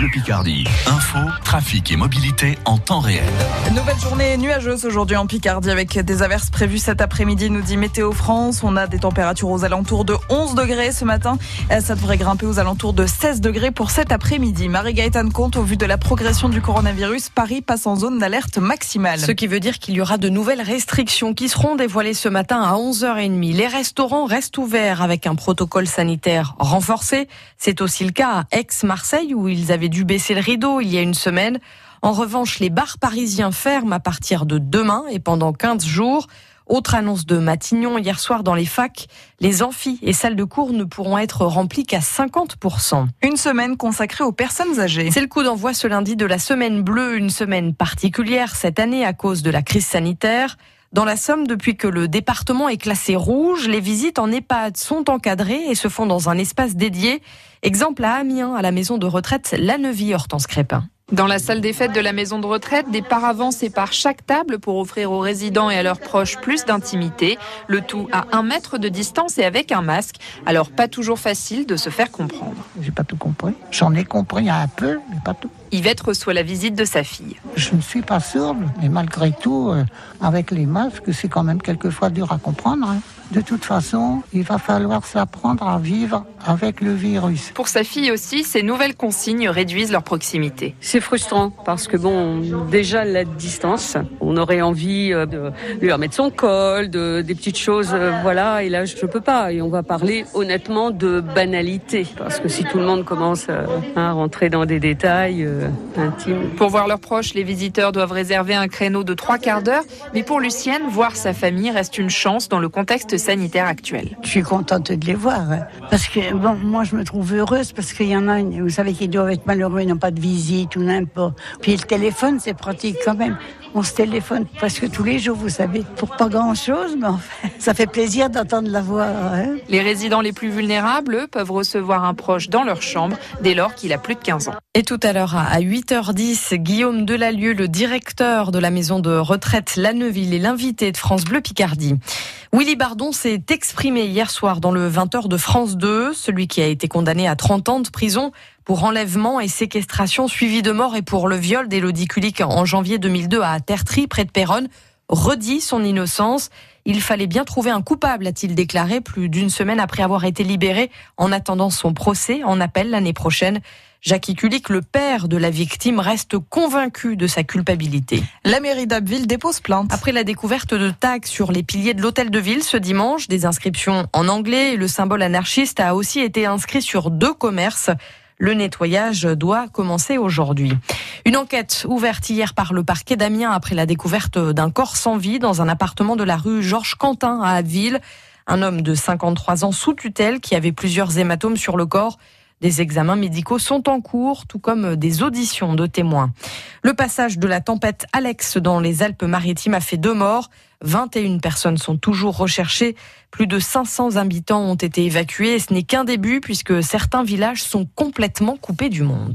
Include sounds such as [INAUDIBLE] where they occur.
Bleu Picardie. Info, trafic et mobilité en temps réel. Nouvelle journée nuageuse aujourd'hui en Picardie avec des averses prévues cet après-midi, nous dit Météo France. On a des températures aux alentours de 11 degrés ce matin. Ça devrait grimper aux alentours de 16 degrés pour cet après-midi. Marie-Gaëtane compte au vu de la progression du coronavirus, Paris passe en zone d'alerte maximale. Ce qui veut dire qu'il y aura de nouvelles restrictions qui seront dévoilées ce matin à 11h30. Les restaurants restent ouverts avec un protocole sanitaire renforcé. C'est aussi le cas à Aix-Marseille où ils avaient dû baisser le rideau il y a une semaine. En revanche, les bars parisiens ferment à partir de demain et pendant 15 jours. Autre annonce de Matignon hier soir dans les facs, les amphis et salles de cours ne pourront être remplies qu'à 50%. Une semaine consacrée aux personnes âgées. C'est le coup d'envoi ce lundi de la semaine bleue, une semaine particulière cette année à cause de la crise sanitaire. Dans la Somme, depuis que le département est classé rouge, les visites en EHPAD sont encadrées et se font dans un espace dédié. Exemple à Amiens, à la maison de retraite La Neuville Hortense Crépin. Dans la salle des fêtes de la maison de retraite, des paravents séparent chaque table pour offrir aux résidents et à leurs proches plus d'intimité. Le tout à un mètre de distance et avec un masque. Alors pas toujours facile de se faire comprendre. J'ai pas tout compris. J'en ai compris un peu, mais pas tout. Yvette reçoit la visite de sa fille. Je ne suis pas sourde, mais malgré tout, euh, avec les masques, c'est quand même quelquefois dur à comprendre. Hein. De toute façon, il va falloir s'apprendre à vivre avec le virus. Pour sa fille aussi, ces nouvelles consignes réduisent leur proximité. C'est frustrant parce que bon, déjà la distance, on aurait envie euh, de lui remettre son col, de, des petites choses, euh, voilà, et là je peux pas. Et on va parler honnêtement de banalité parce que si tout le monde commence à rentrer dans des détails, pour voir leurs proches, les visiteurs doivent réserver un créneau de trois quarts d'heure. Mais pour Lucienne, voir sa famille reste une chance dans le contexte sanitaire actuel. Je suis contente de les voir. Hein. Parce que, bon, moi, je me trouve heureuse parce qu'il y en a, vous savez, qui doivent être malheureux, ils n'ont pas de visite ou n'importe. Puis le téléphone, c'est pratique quand même. On se téléphone presque tous les jours, vous savez, pour pas grand-chose, mais enfin, [LAUGHS] ça fait plaisir d'entendre la voix. Hein. les résidents les plus vulnérables, eux, peuvent recevoir un proche dans leur chambre dès lors qu'il a plus de 15 ans. Et tout à l'heure, à 8h10, Guillaume Delalieu, le directeur de la maison de retraite La Neuville, est l'invité de France Bleu Picardie. Willy Bardon s'est exprimé hier soir dans le 20h de France 2, celui qui a été condamné à 30 ans de prison pour enlèvement et séquestration suivi de mort et pour le viol d'Élodie Kulik en janvier 2002 à Tertry, près de Péronne, redit son innocence. Il fallait bien trouver un coupable, a-t-il déclaré plus d'une semaine après avoir été libéré en attendant son procès en appel l'année prochaine. Jackie Kulik, le père de la victime, reste convaincu de sa culpabilité. La mairie d'Abbeville dépose plainte. Après la découverte de tags sur les piliers de l'hôtel de ville ce dimanche, des inscriptions en anglais, le symbole anarchiste a aussi été inscrit sur deux commerces. Le nettoyage doit commencer aujourd'hui. Une enquête ouverte hier par le parquet d'Amiens après la découverte d'un corps sans vie dans un appartement de la rue Georges Quentin à Abbeville. Un homme de 53 ans sous tutelle qui avait plusieurs hématomes sur le corps. Des examens médicaux sont en cours, tout comme des auditions de témoins. Le passage de la tempête Alex dans les Alpes-Maritimes a fait deux morts. 21 personnes sont toujours recherchées. Plus de 500 habitants ont été évacués et ce n'est qu'un début puisque certains villages sont complètement coupés du monde.